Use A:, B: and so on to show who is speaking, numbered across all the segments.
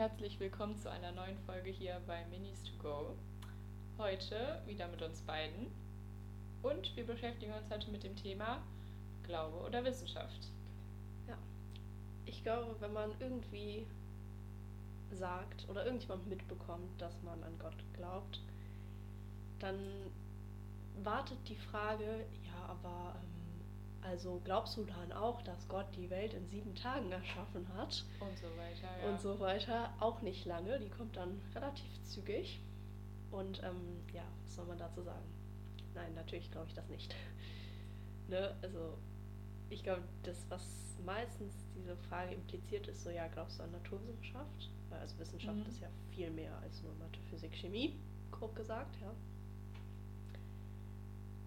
A: herzlich willkommen zu einer neuen Folge hier bei Minis to Go. Heute wieder mit uns beiden und wir beschäftigen uns heute mit dem Thema Glaube oder Wissenschaft.
B: Ja, ich glaube, wenn man irgendwie sagt oder irgendjemand mitbekommt, dass man an Gott glaubt, dann wartet die Frage, ja, aber ähm, also glaubst du dann auch, dass Gott die Welt in sieben Tagen erschaffen hat?
A: Und so weiter, ja.
B: Und so weiter. Auch nicht lange, die kommt dann relativ zügig. Und ähm, ja, was soll man dazu sagen? Nein, natürlich glaube ich das nicht. ne? Also ich glaube, das, was meistens diese Frage impliziert, ist so, ja, glaubst du an Naturwissenschaft? Also Wissenschaft
A: Mhm.
B: ist ja viel mehr als nur Mathe, Physik, Chemie, grob gesagt, ja.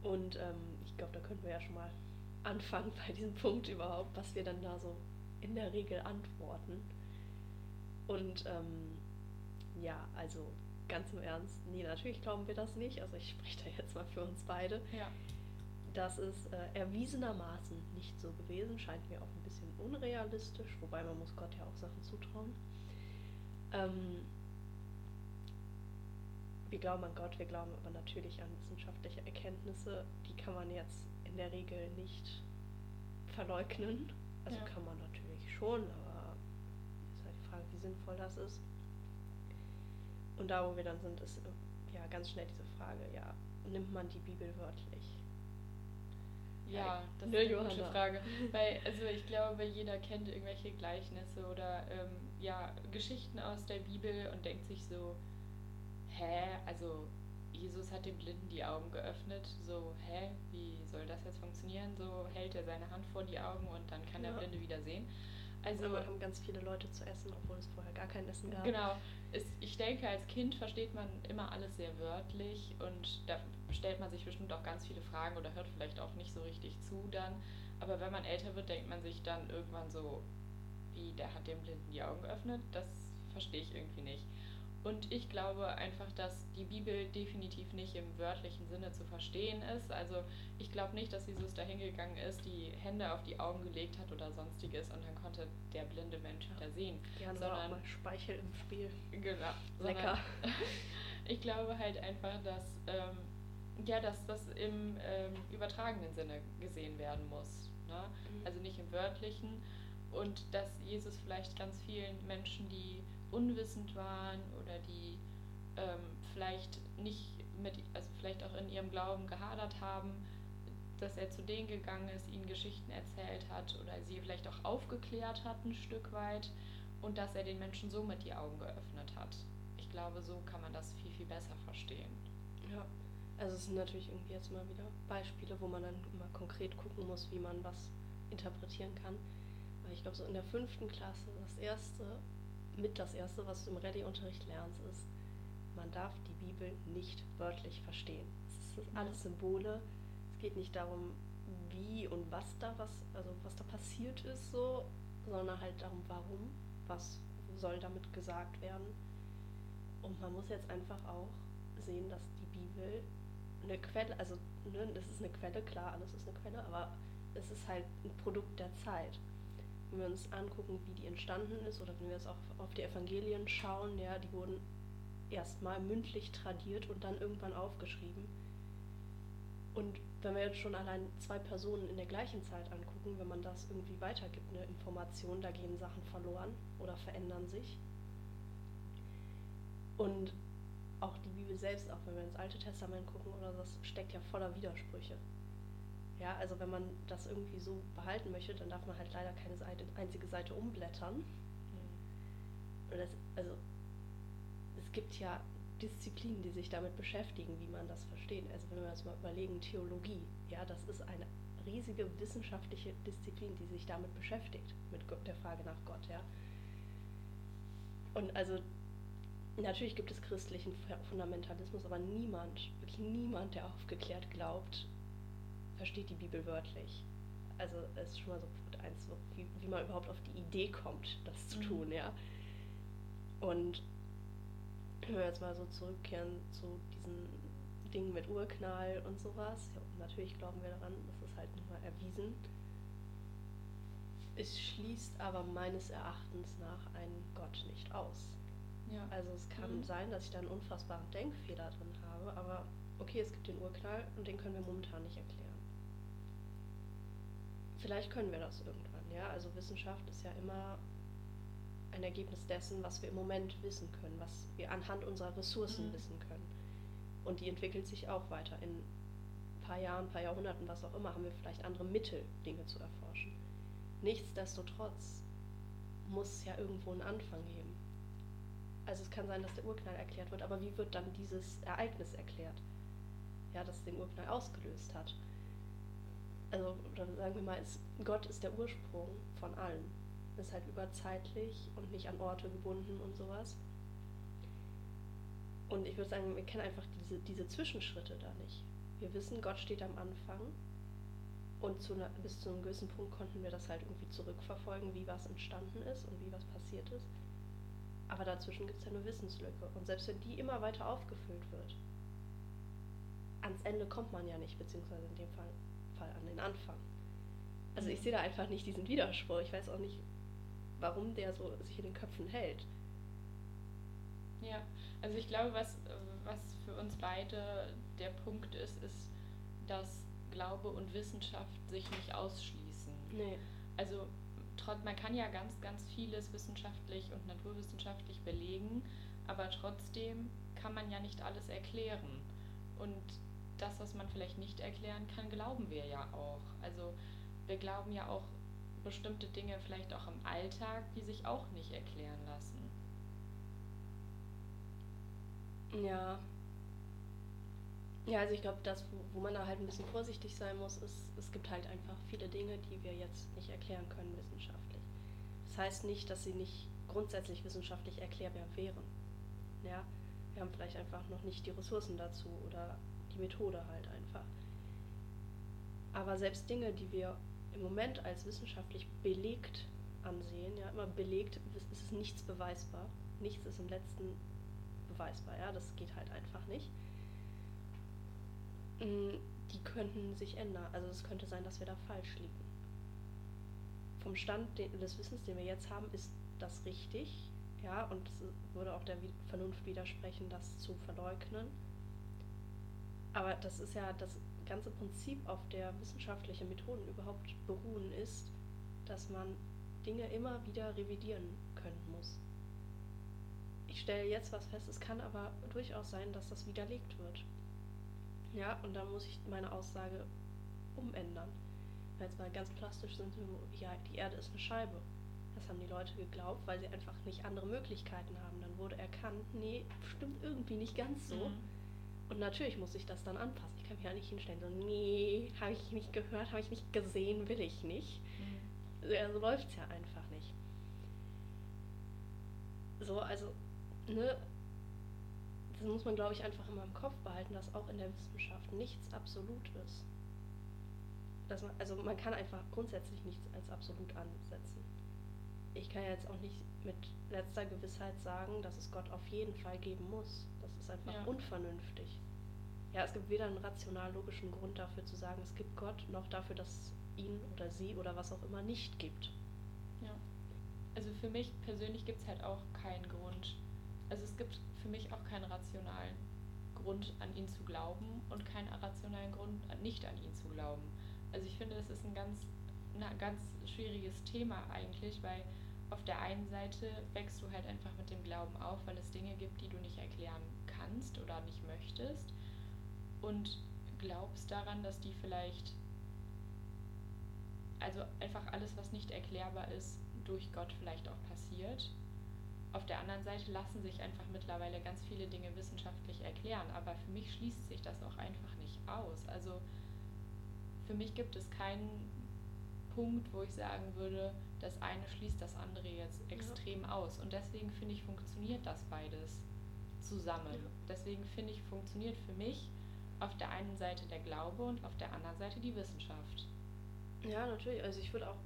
B: Und ähm, ich glaube, da könnten wir ja schon mal anfangen bei diesem Punkt überhaupt, was wir dann da so in der Regel antworten. Und ähm, ja, also ganz im Ernst, nee, natürlich glauben wir das nicht. Also ich spreche da jetzt mal für uns beide.
A: Ja.
B: Das ist äh, erwiesenermaßen nicht so gewesen, scheint mir auch ein bisschen unrealistisch, wobei man muss Gott ja auch Sachen zutrauen. Ähm, wir glauben an Gott, wir glauben aber natürlich an wissenschaftliche Erkenntnisse. Die kann man jetzt in der Regel nicht verleugnen. Also
A: Ja.
B: kann man natürlich schon, aber ist halt die Frage, wie sinnvoll das ist. Und da, wo wir dann sind, ist ja ganz schnell diese Frage, ja, nimmt man die Bibel wörtlich?
A: Ja, das
B: Ne,
A: ist eine gute
B: Johanna?
A: Frage. Weil, also ich glaube, jeder kennt irgendwelche Gleichnisse oder ähm, ja, Geschichten aus der Bibel und denkt sich so, hä, also Jesus hat dem Blinden die Augen geöffnet, so, hä, wie soll das jetzt funktionieren? So hält er seine Hand vor die Augen und dann kann der
B: Ja.
A: Blinde wieder sehen. Also,
B: Also haben ganz viele Leute zu essen, obwohl es vorher gar kein Essen gab.
A: Genau. Es, ich denke, als Kind versteht man immer alles sehr wörtlich und da stellt man sich bestimmt auch ganz viele Fragen oder hört vielleicht auch nicht so richtig zu dann. Aber wenn man älter wird, denkt man sich dann irgendwann so, wie, der hat dem Blinden die Augen geöffnet? Das verstehe ich irgendwie nicht. Und ich glaube einfach, dass die Bibel definitiv nicht im wörtlichen Sinne zu verstehen ist. Also ich glaube nicht, dass Jesus da hingegangen ist, die Hände auf die Augen gelegt hat oder sonstiges und dann konnte der blinde Mensch wieder sehen.
B: Gerne war auch
A: sondern-
B: mal Speichel im Spiel.
A: Genau.
B: Lecker.
A: Sondern ich glaube halt einfach, dass, ähm, ja, dass das im ähm, übertragenen Sinne gesehen werden muss. Ne?
B: Mhm.
A: Also nicht im wörtlichen. Und dass Jesus vielleicht ganz vielen Menschen, die unwissend waren oder die ähm, vielleicht nicht mit, also vielleicht auch in ihrem Glauben gehadert haben, dass er zu denen gegangen ist, ihnen Geschichten erzählt hat oder sie vielleicht auch aufgeklärt hat ein Stück weit und dass er den Menschen somit die Augen geöffnet hat. Ich glaube, so kann man das viel, viel besser verstehen.
B: Ja, also es sind natürlich irgendwie jetzt mal wieder Beispiele, wo man dann immer konkret gucken muss, wie man was interpretieren kann. Weil ich glaube, so in der fünften Klasse, das erste, mit das erste, was du im Rallye-Unterricht lernst, ist, man darf die Bibel nicht wörtlich verstehen. Es sind
A: Ja.
B: alles Symbole. Es geht nicht darum, wie und was da was, also was da passiert ist, so, sondern halt darum, warum, was soll damit gesagt werden. Und man muss jetzt einfach auch sehen, dass die Bibel eine Quelle, also ne, das ist eine Quelle, klar, alles ist eine Quelle, aber es ist halt ein Produkt der Zeit. Wenn wir uns angucken, wie die entstanden ist, oder wenn wir jetzt auch auf die Evangelien schauen, ja, die wurden erstmal mündlich tradiert und dann irgendwann aufgeschrieben. Und wenn wir jetzt schon allein zwei Personen in der gleichen Zeit angucken, wenn man das irgendwie weitergibt, eine Information, da gehen Sachen verloren oder verändern sich. Und auch die Bibel selbst, auch wenn wir ins Alte Testament gucken oder das steckt ja voller Widersprüche. Ja, also wenn man das irgendwie so behalten möchte, dann darf man halt leider keine Seite, einzige Seite umblättern. Und das, also es gibt ja Disziplinen, die sich damit beschäftigen, wie man das versteht. Also wenn wir uns mal überlegen, Theologie, ja, das ist eine riesige wissenschaftliche Disziplin, die sich damit beschäftigt, mit Gott- der Frage nach Gott, ja. Und also natürlich gibt es christlichen Fu- Fundamentalismus, aber niemand, wirklich niemand, der aufgeklärt glaubt, versteht die Bibel wörtlich. Also es ist schon mal so Punkt eins, so, wie, wie man überhaupt auf die Idee kommt, das zu
A: Mhm.
B: tun, ja. Und wenn wir jetzt mal so zurückkehren zu diesen Dingen mit Urknall und sowas, ja, natürlich glauben wir daran, das ist halt nun mal erwiesen. Es schließt aber meines Erachtens nach einen Gott nicht aus. Ja. Also es kann mhm. sein, dass ich da einen unfassbaren Denkfehler drin habe, aber okay, es gibt den Urknall und den können wir momentan nicht erklären. Vielleicht können wir das irgendwann, ja. Also Wissenschaft ist ja immer ein Ergebnis dessen, was wir im Moment wissen können, was wir anhand unserer Ressourcen mhm. wissen können. Und die entwickelt sich auch weiter. In ein paar Jahren, ein paar Jahrhunderten, was auch immer, haben wir vielleicht andere Mittel, Dinge zu erforschen. Nichtsdestotrotz muss es ja irgendwo einen Anfang geben. Also es kann sein, dass der Urknall erklärt wird, aber wie wird dann dieses Ereignis erklärt? Ja, das den Urknall ausgelöst hat. Also, oder sagen wir mal, ist, Gott ist der Ursprung von allem ist halt überzeitlich und nicht an Orte gebunden und sowas. Und ich würde sagen, wir kennen einfach diese, diese Zwischenschritte da nicht. Wir wissen, Gott steht am Anfang und zu einer, bis zu einem gewissen Punkt konnten wir das halt irgendwie zurückverfolgen, wie was entstanden ist und wie was passiert ist. Aber dazwischen gibt es ja eine Wissenslücke. Und selbst wenn die immer weiter aufgefüllt wird, ans Ende kommt man ja nicht, beziehungsweise in dem Fall, Fall an den Anfang. Also ich sehe da einfach nicht diesen Widerspruch. Ich weiß auch nicht, warum der so sich in den Köpfen hält.
A: Ja, also ich glaube, was, was für uns beide der Punkt ist, ist, dass Glaube und Wissenschaft sich nicht ausschließen.
B: Nee.
A: Also man kann ja ganz, ganz vieles wissenschaftlich und naturwissenschaftlich belegen, aber trotzdem kann man ja nicht alles erklären. Und das, was man vielleicht nicht erklären kann, glauben wir ja auch. Also wir glauben ja auch bestimmte Dinge vielleicht auch im Alltag, die sich auch nicht erklären lassen.
B: Ja. Ja, also ich glaube, das, wo, wo man da halt ein bisschen vorsichtig sein muss, ist, es gibt halt einfach viele Dinge, die wir jetzt nicht erklären können wissenschaftlich. Das heißt nicht, dass sie nicht grundsätzlich wissenschaftlich erklärbar wären. Ja, wir haben vielleicht einfach noch nicht die Ressourcen dazu oder die Methode halt einfach. Aber selbst Dinge, die wir im Moment als wissenschaftlich belegt ansehen, ja, immer belegt, ist es nichts beweisbar. Nichts ist im letzten beweisbar, ja, das geht halt einfach nicht. Mm, die könnten sich ändern. Also es könnte sein, dass wir da falsch liegen. Vom Stand des Wissens, den wir jetzt haben, ist das richtig, ja, und es würde auch der Vernunft widersprechen, das zu verleugnen. Aber das ist ja das ganze Prinzip, auf der wissenschaftliche Methoden überhaupt beruhen, ist, dass man Dinge immer wieder revidieren können muss. Ich stelle jetzt was fest, es kann aber durchaus sein, dass das widerlegt wird. Ja, und dann muss ich meine Aussage umändern. Weil jetzt mal ganz plastisch sind, ja, die Erde ist eine Scheibe. Das haben die Leute geglaubt, weil sie einfach nicht andere Möglichkeiten haben. Dann wurde erkannt, nee, stimmt irgendwie nicht ganz so. Mhm. Und natürlich muss ich das dann anpassen. Ich kann mich ja nicht hinstellen, so, nee, habe ich nicht gehört, habe ich nicht gesehen, will ich nicht. Mhm. So läuft es ja einfach nicht. So, also, ne, das muss man, glaube ich, einfach immer im Kopf behalten, dass auch in der Wissenschaft nichts absolut ist. Dass man, also man kann einfach grundsätzlich nichts als absolut ansetzen. Ich kann jetzt auch nicht mit letzter Gewissheit sagen, dass es Gott auf jeden Fall geben muss. Das ist einfach ja. unvernünftig ja, es gibt weder einen rational-logischen Grund dafür zu sagen, es gibt Gott, noch dafür, dass es ihn oder sie oder was auch immer nicht gibt.
A: Ja. Also für mich persönlich gibt es halt auch keinen Grund. Also es gibt für mich auch keinen rationalen Grund, an ihn zu glauben und keinen rationalen Grund, nicht an ihn zu glauben. Also ich finde, das ist ein ganz, ein ganz schwieriges Thema eigentlich, weil auf der einen Seite wächst du halt einfach mit dem Glauben auf, weil es Dinge gibt, die du nicht erklären kannst oder nicht möchtest und glaubst daran, dass die vielleicht, also einfach alles, was nicht erklärbar ist, durch Gott vielleicht auch passiert. Auf der anderen Seite lassen sich einfach mittlerweile ganz viele Dinge wissenschaftlich erklären, aber für mich schließt sich das auch einfach nicht aus. Also für mich gibt es keinen Punkt, wo ich sagen würde, das eine schließt das andere jetzt extrem ja. aus. Und deswegen finde ich, funktioniert das beides zusammen. Ja. Deswegen finde ich, funktioniert für mich auf der einen Seite der Glaube und auf der anderen Seite die Wissenschaft.
B: Ja, natürlich. Also ich würde auch,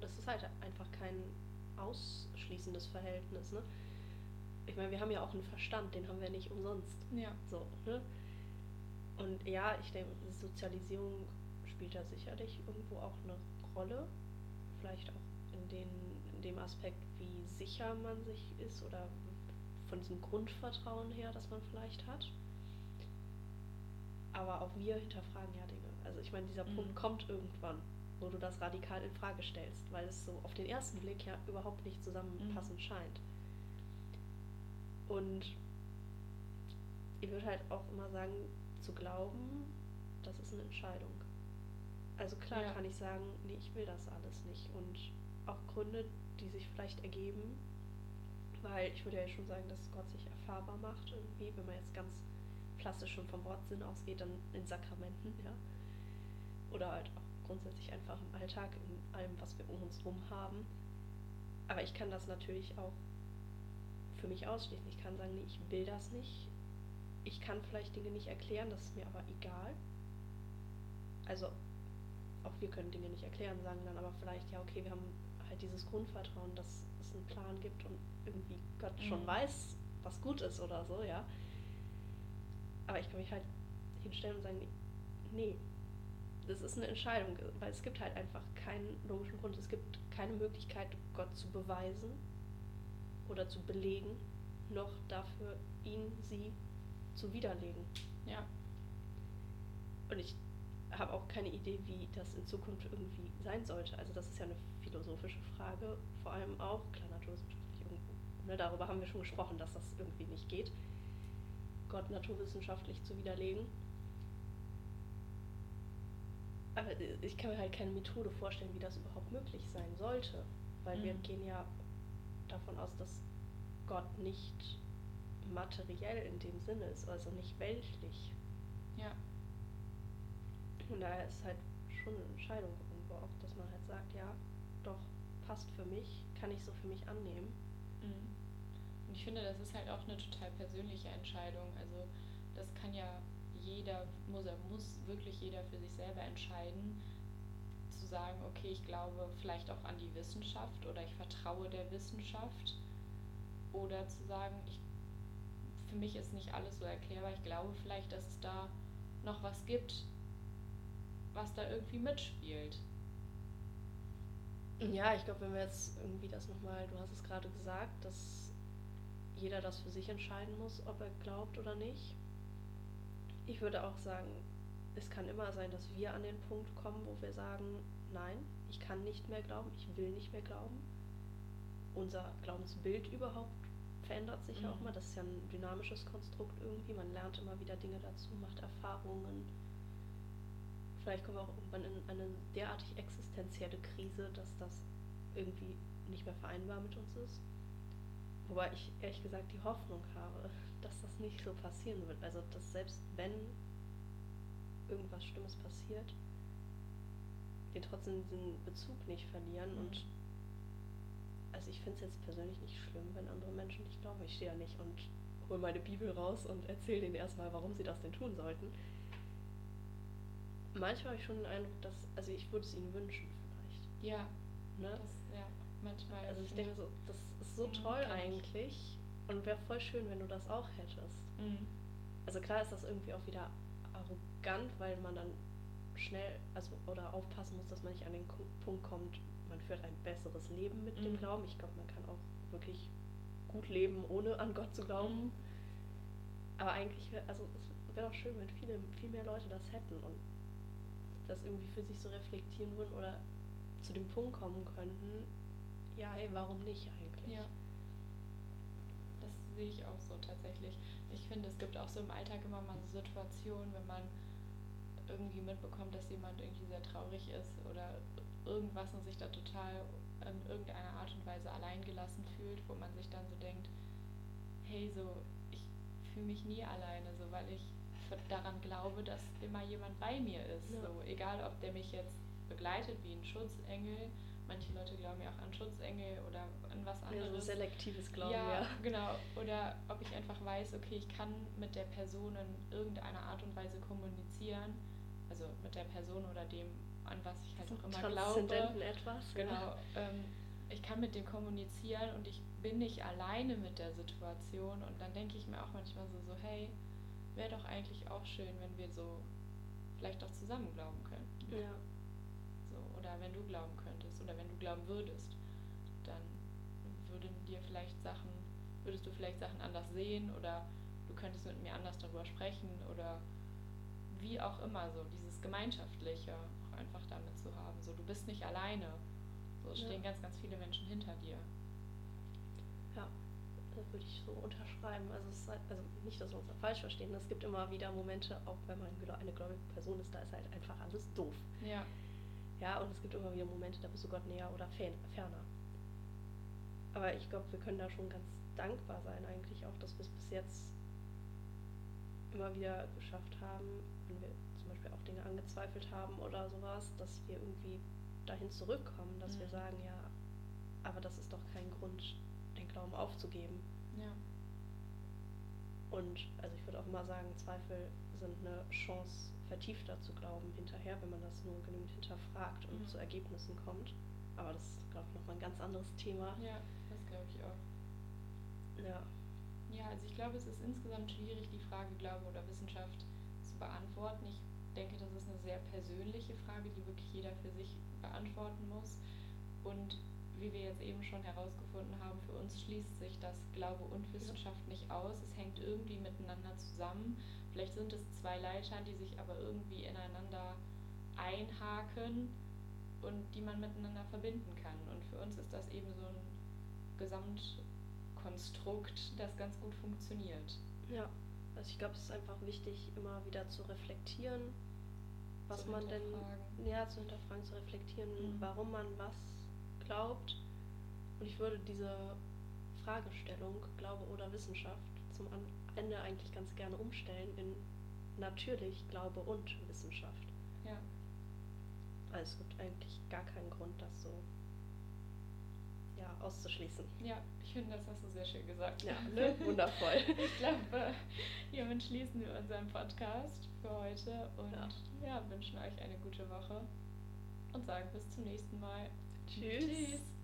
B: das ist halt einfach kein ausschließendes Verhältnis, ne? Ich meine, wir haben ja auch einen Verstand, den haben wir nicht umsonst.
A: Ja.
B: So, ne? Und ja, ich denke, Sozialisierung spielt da sicherlich irgendwo auch eine Rolle. Vielleicht auch in, den, in dem Aspekt, wie sicher man sich ist oder von diesem Grundvertrauen her, das man vielleicht hat. Aber auch wir hinterfragen ja Dinge. Also ich meine, dieser
A: Mhm.
B: Punkt kommt irgendwann, wo du das radikal in Frage stellst, weil es so auf den ersten Blick ja überhaupt nicht zusammenpassend
A: Mhm.
B: scheint. Und ich würde halt auch immer sagen, zu glauben, das ist eine Entscheidung. Also klar
A: Ja.
B: kann ich sagen, nee, ich will das alles nicht. Und auch Gründe, die sich vielleicht ergeben, weil ich würde ja schon sagen, dass Gott sich erfahrbar macht irgendwie, wenn man jetzt ganz klassisch schon vom Wortsinn ausgeht, dann in Sakramenten, ja. Oder halt auch grundsätzlich einfach im Alltag, in allem, was wir um uns rum haben. Aber ich kann das natürlich auch für mich ausschließen. Ich kann sagen, nee, ich will das nicht. Ich kann vielleicht Dinge nicht erklären, das ist mir aber egal. Also auch wir können Dinge nicht erklären, sagen dann aber vielleicht, ja, okay, wir haben halt dieses Grundvertrauen, dass es einen Plan gibt und irgendwie Gott schon
A: Mhm.
B: weiß, was gut ist oder so, ja. Aber ich kann mich halt hinstellen und sagen, nee, das ist eine Entscheidung, weil es gibt halt einfach keinen logischen Grund. Es gibt keine Möglichkeit, Gott zu beweisen oder zu belegen, noch dafür ihn, sie zu widerlegen.
A: Ja.
B: Und ich habe auch keine Idee, wie das in Zukunft irgendwie sein sollte. Also das ist ja eine philosophische Frage, vor allem auch, klar, naturwissenschaftlich irgendwo. Ne, darüber haben wir schon gesprochen, dass das irgendwie nicht geht, Gott naturwissenschaftlich zu widerlegen. Aber äh, ich kann mir halt keine Methode vorstellen, wie das überhaupt möglich sein sollte. Weil wir
A: Mhm.
B: gehen ja davon aus, dass Gott nicht materiell in dem Sinne ist, also nicht weltlich.
A: Ja.
B: Und daher ist halt schon eine Entscheidung irgendwo auch, dass man halt sagt, ja, doch, passt für mich, kann ich so für mich annehmen.
A: Mhm. Und ich finde, das ist halt auch eine total persönliche Entscheidung. Also das kann ja jeder, muss, muss wirklich jeder für sich selber entscheiden, zu sagen, okay, ich glaube vielleicht auch an die Wissenschaft oder ich vertraue der Wissenschaft. Oder zu sagen, ich, für mich ist nicht alles so erklärbar, ich glaube vielleicht, dass es da noch was gibt, was da irgendwie mitspielt.
B: Ja, ich glaube, wenn wir jetzt irgendwie das nochmal, du hast es gerade gesagt, dass jeder das für sich entscheiden muss, ob er glaubt oder nicht. Ich würde auch sagen, es kann immer sein, dass wir an den Punkt kommen, wo wir sagen, nein, ich kann nicht mehr glauben, ich will nicht mehr glauben. Unser Glaubensbild überhaupt verändert sich ja auch
A: Mhm.
B: mal. Das ist ja ein dynamisches Konstrukt irgendwie. Man lernt immer wieder Dinge dazu, macht Erfahrungen. Vielleicht kommen wir auch irgendwann in eine derartig existenzielle Krise, dass das irgendwie nicht mehr vereinbar mit uns ist. Wobei ich ehrlich gesagt die Hoffnung habe, dass das nicht so passieren wird. Also, dass selbst wenn irgendwas Schlimmes passiert, wir trotzdem diesen Bezug nicht verlieren.
A: Mhm.
B: Und also ich finde es jetzt persönlich nicht schlimm, wenn andere Menschen nicht glauben. Ich stehe ja nicht und hole meine Bibel raus und erzähle denen erstmal, warum sie das denn tun sollten. Manchmal habe ich schon den Eindruck, dass, also ich würde es ihnen wünschen vielleicht.
A: Ja,
B: Ne?
A: das, ja, manchmal.
B: Also ich denke so, das ist so
A: Mhm,
B: toll
A: kenn ich.
B: eigentlich und wäre voll schön, wenn du das auch hättest.
A: Mhm.
B: Also klar ist das irgendwie auch wieder arrogant, weil man dann schnell, also oder aufpassen muss, dass man nicht an den Punkt kommt, man führt ein besseres Leben mit dem
A: Mhm.
B: Glauben. Ich glaube, man kann auch wirklich gut leben, ohne an Gott zu glauben.
A: Mhm.
B: Aber eigentlich wäre, also es wäre doch schön, wenn viele, viel mehr Leute das hätten und das irgendwie für sich so reflektieren würden oder zu dem Punkt kommen könnten, ja, hey, warum nicht eigentlich?
A: Ja. Das sehe ich auch so tatsächlich. Ich finde, es gibt auch so im Alltag immer mal so Situationen, wenn man irgendwie mitbekommt, dass jemand irgendwie sehr traurig ist oder irgendwas und sich da total in irgendeiner Art und Weise alleingelassen fühlt, wo man sich dann so denkt, hey, so, ich fühle mich nie alleine, so, weil ich daran glaube, dass immer jemand bei mir ist.
B: Ja.
A: So, egal, ob der mich jetzt begleitet wie ein Schutzengel. Manche Leute glauben ja auch an Schutzengel oder an was
B: Ja,
A: anderes.
B: so selektives Glauben,
A: ja,
B: ja.
A: genau. Oder ob ich einfach weiß, okay, ich kann mit der Person in irgendeiner Art und Weise kommunizieren. Also mit der Person oder dem, an was ich halt auch immer glaube.
B: Etwas.
A: Genau. Ähm, ich kann mit dem kommunizieren und ich bin nicht alleine mit der Situation. Und dann denke ich mir auch manchmal so, so hey, wäre doch eigentlich auch schön, wenn wir so vielleicht auch zusammen glauben könnten.
B: Ja.
A: So, oder wenn du glauben könntest oder wenn du glauben würdest, dann würden dir vielleicht Sachen würdest du vielleicht Sachen anders sehen oder du könntest mit mir anders darüber sprechen oder wie auch immer so dieses Gemeinschaftliche auch einfach damit zu haben. So, du bist nicht alleine. So es stehen ganz, ganz viele Menschen hinter dir.
B: Würde ich so unterschreiben. Also, es ist halt, also nicht, dass wir uns da falsch verstehen. Es gibt immer wieder Momente, auch wenn man eine gläubige Person ist, da ist halt einfach alles doof.
A: Ja.
B: Ja, und es gibt immer wieder Momente, da bist du Gott näher oder ferner. Aber ich glaube, wir können da schon ganz dankbar sein eigentlich auch, dass wir es bis jetzt immer wieder geschafft haben, wenn wir zum Beispiel auch Dinge angezweifelt haben oder sowas, dass wir irgendwie dahin zurückkommen, dass mhm. wir sagen, ja, aber das ist doch kein Grund, den Glauben aufzugeben.
A: Ja.
B: Und also ich würde auch immer sagen, Zweifel sind eine Chance, vertiefter zu glauben hinterher, wenn man das nur genügend hinterfragt und mhm. zu Ergebnissen kommt. Aber das ist, glaube ich, nochmal ein ganz anderes Thema.
A: Ja, das glaube ich auch.
B: Ja.
A: Ja, also ich glaube, es ist insgesamt schwierig, die Frage Glaube oder Wissenschaft zu beantworten. Ich denke, das ist eine sehr persönliche Frage, die wirklich jeder für sich beantworten muss. Und wie wir jetzt eben schon herausgefunden haben, uns schließt sich das Glaube und Wissenschaft nicht aus. Es hängt irgendwie miteinander zusammen. Vielleicht sind es zwei Leitern, die sich aber irgendwie ineinander einhaken und die man miteinander verbinden kann. Und für uns ist das eben so ein Gesamtkonstrukt, das ganz gut funktioniert.
B: Ja, also ich glaube, es ist einfach wichtig, immer wieder zu reflektieren, was man denn, ja, zu hinterfragen, zu reflektieren, mhm. warum man was glaubt. Und ich würde diese Fragestellung, Glaube oder Wissenschaft, zum Ende eigentlich ganz gerne umstellen in natürlich Glaube und Wissenschaft.
A: Ja.
B: Also es gibt eigentlich gar keinen Grund, das so ja, auszuschließen.
A: Ja, ich finde, das hast du sehr schön gesagt.
B: Ja, ne? wundervoll.
A: ich glaube, hiermit schließen wir unseren Podcast für heute und ja. ja, wünschen euch eine gute Woche und sagen bis zum nächsten Mal.
B: Tschüss. Tschüss.